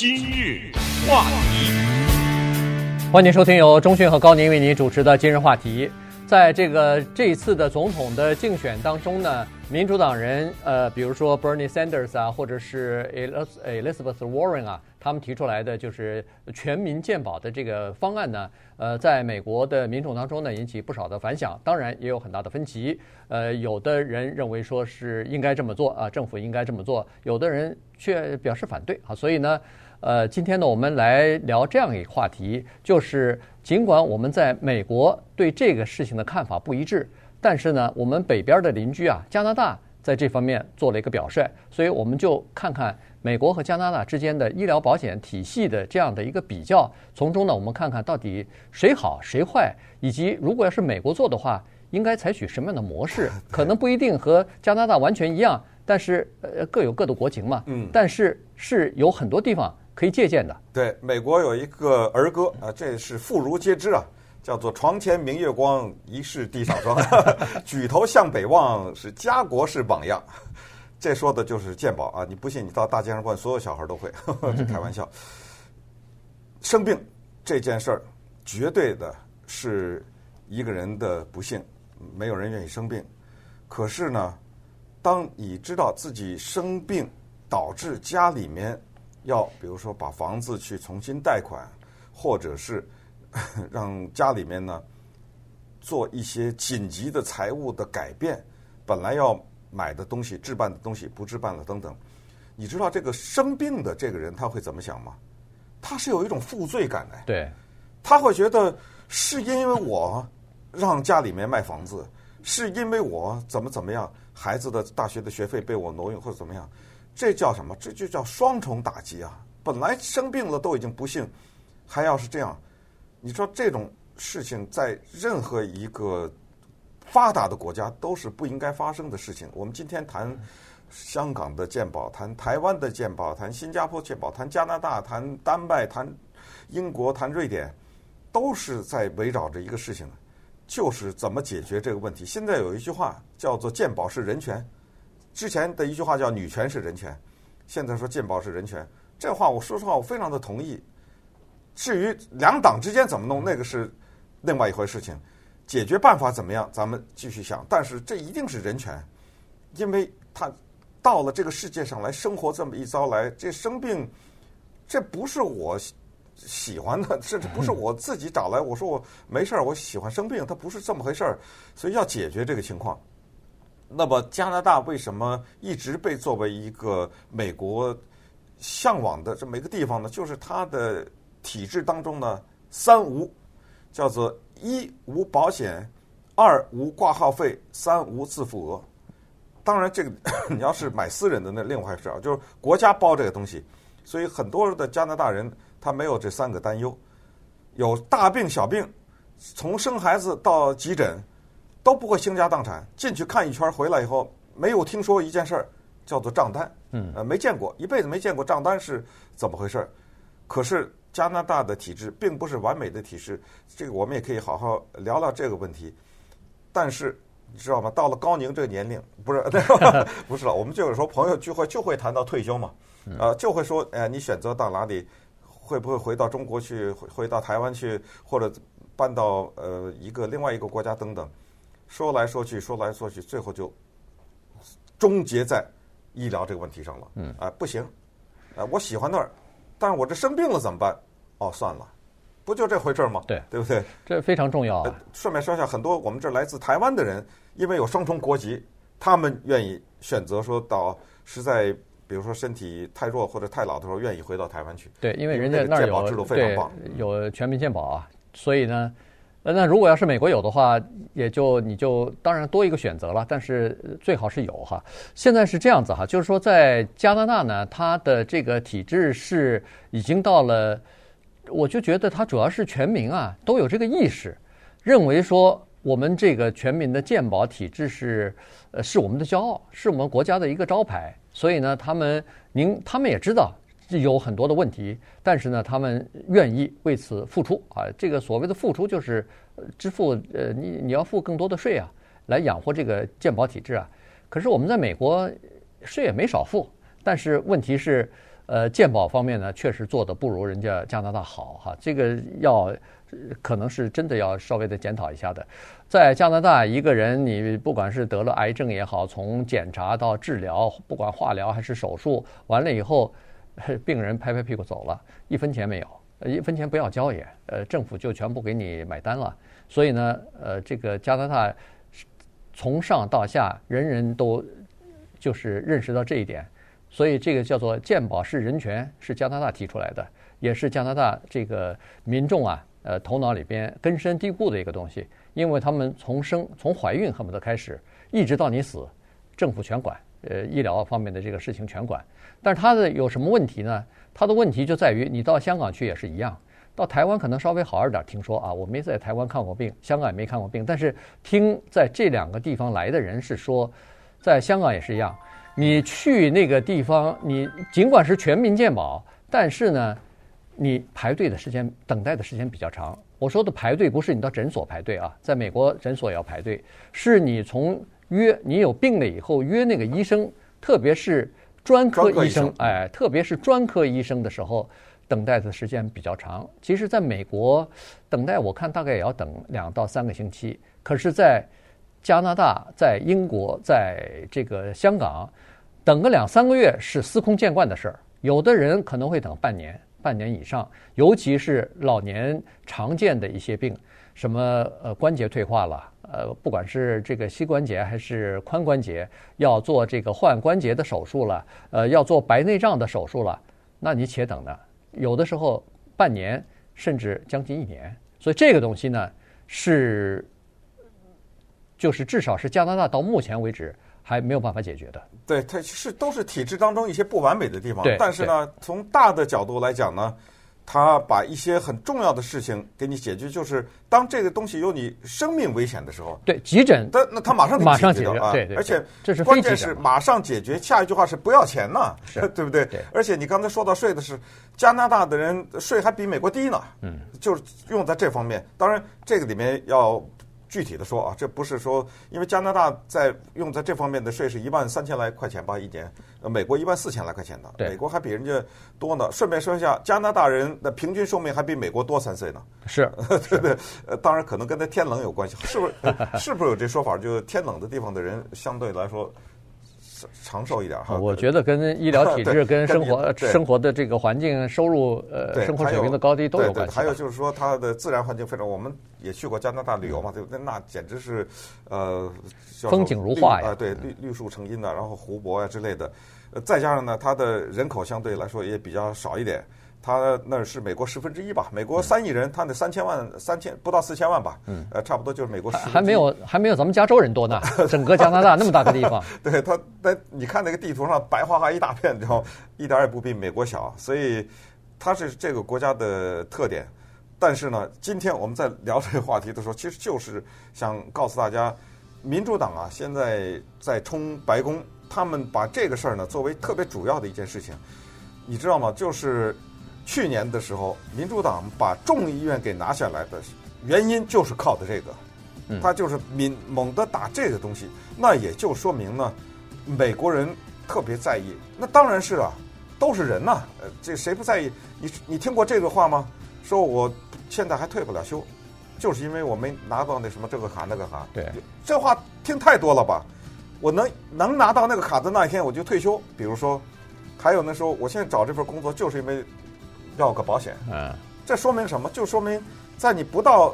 今日话题，欢迎收听由钟讯和高宁为您主持的今日话题。在这个这一次的总统的竞选当中呢，民主党人呃，比如说 Bernie Sanders 啊，或者是 Elizabeth Warren 啊，他们提出来的就是全民健保的这个方案呢，呃，在美国的民众当中呢，引起不少的反响，当然也有很大的分歧。呃，有的人认为说是应该这么做啊，政府应该这么做；有的人却表示反对啊。所以呢，呃，今天呢，我们来聊这样一个话题，就是。尽管我们在美国对这个事情的看法不一致，但是呢，我们北边的邻居啊，加拿大在这方面做了一个表率，所以我们就看看美国和加拿大之间的医疗保险体系的这样的一个比较，从中呢，我们看看到底谁好谁坏，以及如果要是美国做的话，应该采取什么样的模式？可能不一定和加拿大完全一样，但是呃各有各的国情嘛。嗯，但是是有很多地方。可以借鉴的。对，美国有一个儿歌啊，这是妇孺皆知啊，叫做“床前明月光，疑是地上霜”，举头向北望，是家国是榜样。这说的就是健保啊！你不信，你到大街上问，所有小孩都会。呵呵，开玩笑。生病这件事儿，绝对的是一个人的不幸，没有人愿意生病。可是呢，当你知道自己生病导致家里面。要比如说把房子去重新贷款，或者是 让家里面呢做一些紧急的财务的改变，本来要买的东西置办的东西不置办了等等，你知道这个生病的这个人他会怎么想吗？他是有一种负罪感的，对，他会觉得是因为我让家里面卖房子，是因为我怎么怎么样，孩子的大学的学费被我挪用或者怎么样。这叫什么？这就叫双重打击啊！本来生病了都已经不幸，还要是这样，你说这种事情在任何一个发达的国家都是不应该发生的事情。我们今天谈香港的鉴宝，谈台湾的鉴宝，谈新加坡鉴宝，谈加拿大，谈丹麦，谈英国，谈瑞典，都是在围绕着一个事情，就是怎么解决这个问题。现在有一句话叫做“鉴宝是人权”。之前的一句话叫“女权是人权”，现在说健保是人权，这话我说实话我非常的同意。至于两党之间怎么弄，那个是另外一回事情，解决办法怎么样，咱们继续想。但是这一定是人权，因为他到了这个世界上来生活这么一遭来，这生病，这不是我喜欢的，甚至不是我自己找来。我说我没事儿，我喜欢生病，他不是这么回事儿，所以要解决这个情况。那么加拿大为什么一直被作为一个美国向往的这么一个地方呢？就是它的体制当中呢，三无，叫做一无保险，二无挂号费，三无自付额。当然，这个 你要是买私人的那另外一回事啊，就是国家包这个东西，所以很多的加拿大人他没有这三个担忧，有大病小病，从生孩子到急诊。都不会倾家荡产，进去看一圈回来以后，没有听说一件事儿，叫做账单，嗯，呃，没见过，一辈子没见过账单是怎么回事儿。可是加拿大的体制并不是完美的体制，这个我们也可以好好聊聊这个问题。但是你知道吗？到了高宁这个年龄，不是 不是了，我们就有时候朋友聚会就会谈到退休嘛，呃，就会说，哎，你选择到哪里？会不会回到中国去？回到台湾去？或者搬到呃一个另外一个国家等等？说来说去，说来说去，最后就终结在医疗这个问题上了。嗯，啊，不行，啊，我喜欢那儿，但是我这生病了怎么办？哦，算了，不就这回事儿吗？对，对不对？这非常重要啊。顺便说一下，很多我们这来自台湾的人，因为有双重国籍，他们愿意选择说到实在，比如说身体太弱或者太老的时候，愿意回到台湾去。对，因为人家那儿有健保制度非常棒，有全民健保啊，所以呢。呃那如果要是美国有的话，也就你就当然多一个选择了，但是最好是有哈。现在是这样子哈，就是说在加拿大呢，它的这个体制是已经到了，我就觉得它主要是全民啊都有这个意识，认为说我们这个全民的健保体制是呃是我们的骄傲，是我们国家的一个招牌，所以呢，他们您他们也知道。有很多的问题，但是呢，他们愿意为此付出啊。这个所谓的付出，就是支付呃，你你要付更多的税啊，来养活这个健保体制啊。可是我们在美国税也没少付，但是问题是，呃，健保方面呢，确实做得不如人家加拿大好哈。这个要可能是真的要稍微的检讨一下的。在加拿大，一个人你不管是得了癌症也好，从检查到治疗，不管化疗还是手术，完了以后，病人拍拍屁股走了，一分钱没有，一分钱不要交也，呃，政府就全部给你买单了。所以呢，呃，这个加拿大从上到下，人人都就是认识到这一点。所以这个叫做健保是人权，是加拿大提出来的，也是加拿大这个民众啊，呃，头脑里边根深蒂固的一个东西。因为他们从生从怀孕恨不得开始，一直到你死，政府全管，呃，医疗方面的这个事情全管。但是他的有什么问题呢？他的问题就在于，你到香港去也是一样，到台湾可能稍微好一点。听说啊，我没在台湾看过病，香港也没看过病，但是听在这两个地方来的人是说，在香港也是一样。你去那个地方，你尽管是全民健保，但是呢，你排队的时间、等待的时间比较长。我说的排队不是你到诊所排队啊，在美国诊所也要排队，是你从约你有病了以后约那个医生，特别是专科医生，哎，特别是专科医生的时候，等待的时间比较长。其实，在美国等待我看大概也要等两到三个星期，可是，在加拿大、在英国、在这个香港。等个两三个月是司空见惯的事儿，有的人可能会等半年、半年以上，尤其是老年常见的一些病，什么呃关节退化了，呃不管是这个膝关节还是髋关节，要做这个换关节的手术了，呃要做白内障的手术了，那你且等呢，有的时候半年甚至将近一年，所以这个东西呢是，就是至少是加拿大到目前为止。还没有办法解决的，对，它是都是体制当中一些不完美的地方。但是呢，从大的角度来讲呢，它把一些很重要的事情给你解决，就是当这个东西有你生命危险的时候，对急诊，他那他马上马上解决啊，对对，而且这是关键是马上解决。下一句话是不要钱呢，是 对不对？而且你刚才说到税的是加拿大的人税还比美国低呢，嗯，就是用在这方面。当然，这个里面要。具体的说啊，这不是说，因为加拿大在用在这方面的税是一万三千来块钱吧一年，呃，美国一万四千来块钱的，美国还比人家多呢。顺便说一下，加拿大人的平均寿命还比美国多三岁呢。是，对对，呃，当然可能跟他天冷有关系，是不是？是不是有这说法？就是天冷的地方的人相对来说。长寿一点哈，我觉得跟医疗体制、跟生活生活的这个环境、收入呃生活水平的高低都有关系。还有就是说，它的自然环境非常，我们也去过加拿大旅游嘛，对不对？那简直是呃风景如画呀，对，绿绿树成荫的，然后湖泊呀之类的，再加上呢，它的人口相对来说也比较少一点。他那是美国十分之一吧？美国三亿人，他那三千万、三千不到四千万吧？嗯，呃，差不多就是美国。还没有还没有咱们加州人多呢。整个加拿大那么大个地方，对他，那你看那个地图上白花花一大片，然后一点也不比美国小，所以它是这个国家的特点。但是呢，今天我们在聊这个话题的时候，其实就是想告诉大家，民主党啊，现在在冲白宫，他们把这个事儿呢作为特别主要的一件事情，你知道吗？就是。去年的时候，民主党把众议院给拿下来的原因就是靠的这个，他就是敏猛地打这个东西，那也就说明呢，美国人特别在意。那当然是啊，都是人呐，呃，这谁不在意？你你听过这个话吗？说我现在还退不了休，就是因为我没拿到那什么这个卡那个卡。对，这话听太多了吧？我能能拿到那个卡的那一天我就退休。比如说，还有那时候，我现在找这份工作就是因为。要个保险，嗯，这说明什么？就说明在你不到，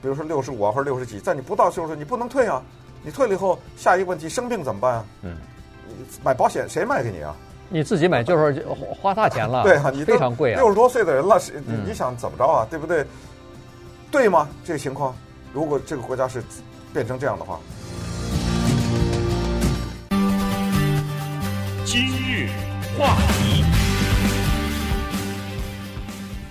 比如说六十五啊或者六十几，在你不到岁数，你不能退啊。你退了以后，下一个问题生病怎么办啊？嗯，买保险谁卖给你啊？你自己买就是花大钱了，对啊，你非常贵啊。六十多岁的人了，你你想怎么着啊？对不对？对吗？这个情况，如果这个国家是变成这样的话，今日话题。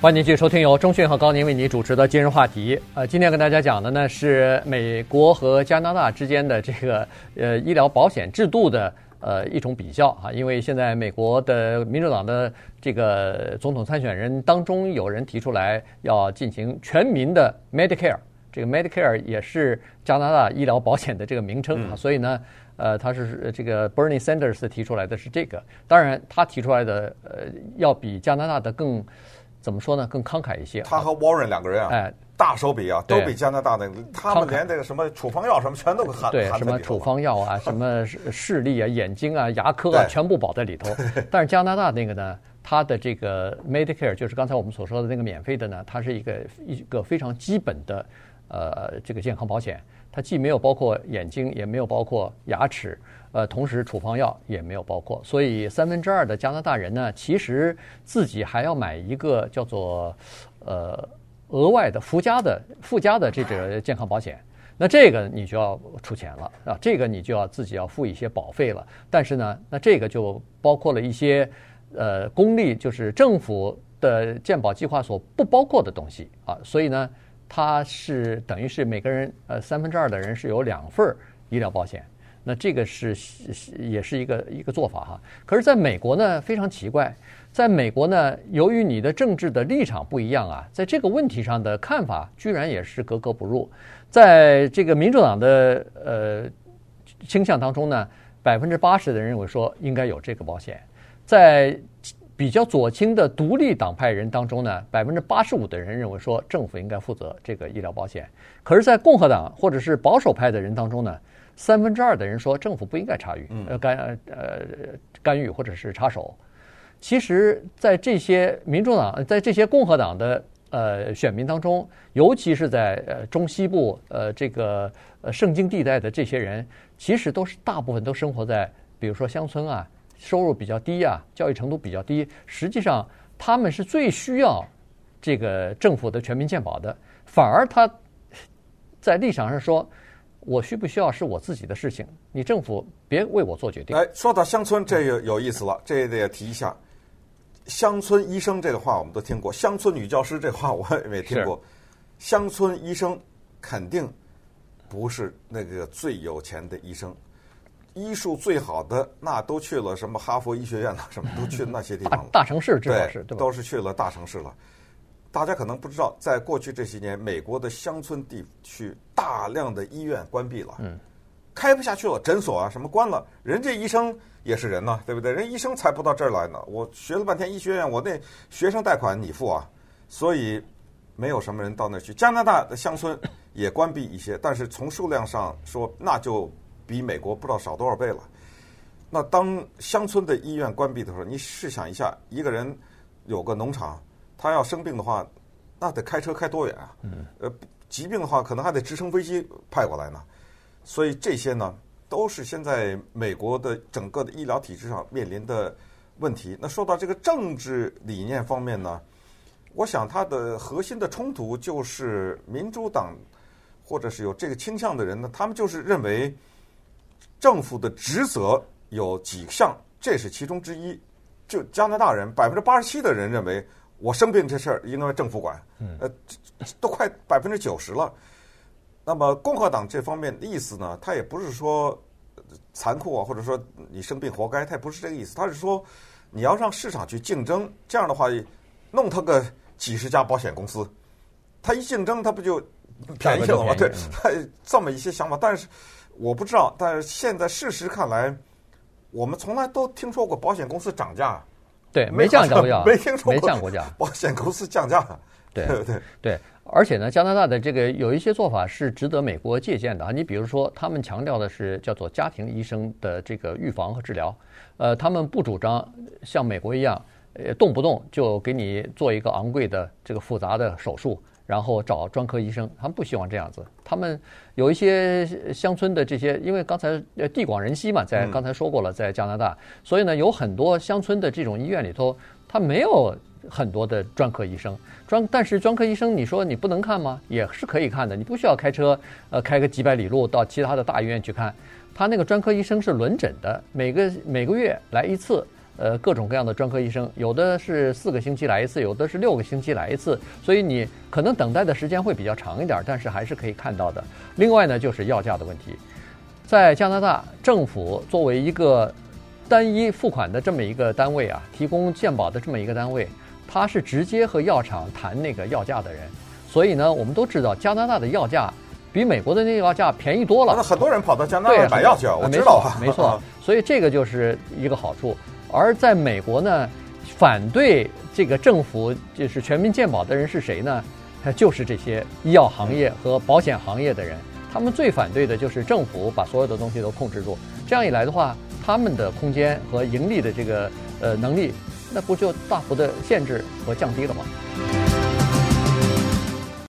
欢迎继续收听由中讯和高宁为您主持的今日话题。呃，今天跟大家讲的呢是美国和加拿大之间的这个呃医疗保险制度的呃一种比较啊。因为现在美国的民主党的这个总统参选人当中有人提出来要进行全民的 Medicare，这个 Medicare 也是加拿大医疗保险的这个名称啊。所以呢。呃，他是这个 Bernie Sanders 提出来的是这个，当然他提出来的呃要比加拿大的更怎么说呢？更慷慨一些。他和 Warren 两个人啊，哎，大手笔啊，都比加拿大的，他们连这个什么处方药什么全都含对，什么处方药啊，什么视力啊、眼睛啊、牙科啊，全部保在里头。但是加拿大那个呢，它的这个 Medicare 就是刚才我们所说的那个免费的呢，它是一个一个非常基本的呃这个健康保险。它既没有包括眼睛，也没有包括牙齿，呃，同时处方药也没有包括，所以三分之二的加拿大人呢，其实自己还要买一个叫做呃额外的附加的附加的这个健康保险，那这个你就要出钱了啊，这个你就要自己要付一些保费了。但是呢，那这个就包括了一些呃公立就是政府的健保计划所不包括的东西啊，所以呢。它是等于是每个人呃三分之二的人是有两份医疗保险，那这个是也是一个一个做法哈。可是在美国呢非常奇怪，在美国呢由于你的政治的立场不一样啊，在这个问题上的看法居然也是格格不入。在这个民主党的呃倾向当中呢，百分之八十的人认为说应该有这个保险，在。比较左倾的独立党派人当中呢，百分之八十五的人认为说政府应该负责这个医疗保险。可是，在共和党或者是保守派的人当中呢，三分之二的人说政府不应该插与，呃干呃干预或者是插手。其实，在这些民主党在这些共和党的呃选民当中，尤其是在呃中西部呃这个呃圣经地带的这些人，其实都是大部分都生活在比如说乡村啊。收入比较低啊，教育程度比较低，实际上他们是最需要这个政府的全民健保的。反而他在立场上说，我需不需要是我自己的事情，你政府别为我做决定。哎，说到乡村，这个有意思了，这也得提一下。乡村医生这个话我们都听过，乡村女教师这话我也没听过。乡村医生肯定不是那个最有钱的医生。医术最好的那都去了什么哈佛医学院了，什么都去那些地方了。大城市至少是对，都是去了大城市了。大家可能不知道，在过去这些年，美国的乡村地区大量的医院关闭了，嗯，开不下去了，诊所啊什么关了。人家医生也是人呐，对不对？人医生才不到这儿来呢。我学了半天医学院，我那学生贷款你付啊，所以没有什么人到那儿去。加拿大的乡村也关闭一些，但是从数量上说，那就。比美国不知道少多少倍了。那当乡村的医院关闭的时候，你试想一下，一个人有个农场，他要生病的话，那得开车开多远啊？呃，疾病的话，可能还得直升飞机派过来呢。所以这些呢，都是现在美国的整个的医疗体制上面临的问题。那说到这个政治理念方面呢，我想它的核心的冲突就是民主党或者是有这个倾向的人呢，他们就是认为。政府的职责有几项，这是其中之一。就加拿大人百分之八十七的人认为，我生病这事儿应该政府管，呃，都快百分之九十了。那么共和党这方面的意思呢，他也不是说残酷啊，或者说你生病活该，他也不是这个意思。他是说你要让市场去竞争，这样的话弄他个几十家保险公司，他一竞争他不就便宜了吗？对，他这么一些想法，但是。我不知道，但是现在事实看来，我们从来都听说过保险公司涨价，对，没降过价，没听说过，没降过价，保险公司降价，了对对对。而且呢，加拿大的这个有一些做法是值得美国借鉴的啊。你比如说，他们强调的是叫做家庭医生的这个预防和治疗，呃，他们不主张像美国一样，呃，动不动就给你做一个昂贵的这个复杂的手术。然后找专科医生，他们不希望这样子。他们有一些乡村的这些，因为刚才呃地广人稀嘛，在刚才说过了，在加拿大，所以呢有很多乡村的这种医院里头，他没有很多的专科医生。专但是专科医生，你说你不能看吗？也是可以看的。你不需要开车，呃，开个几百里路到其他的大医院去看。他那个专科医生是轮诊的，每个每个月来一次。呃，各种各样的专科医生，有的是四个星期来一次，有的是六个星期来一次，所以你可能等待的时间会比较长一点，但是还是可以看到的。另外呢，就是药价的问题，在加拿大政府作为一个单一付款的这么一个单位啊，提供健保的这么一个单位，它是直接和药厂谈那个药价的人，所以呢，我们都知道加拿大的药价比美国的那药价便宜多了。那很多人跑到加拿大买药去啊，我知道啊，没错，没错。所以这个就是一个好处。而在美国呢，反对这个政府就是全民健保的人是谁呢？他 就是这些医药行业和保险行业的人。他们最反对的就是政府把所有的东西都控制住。这样一来的话，他们的空间和盈利的这个呃能力，那不就大幅的限制和降低了吗？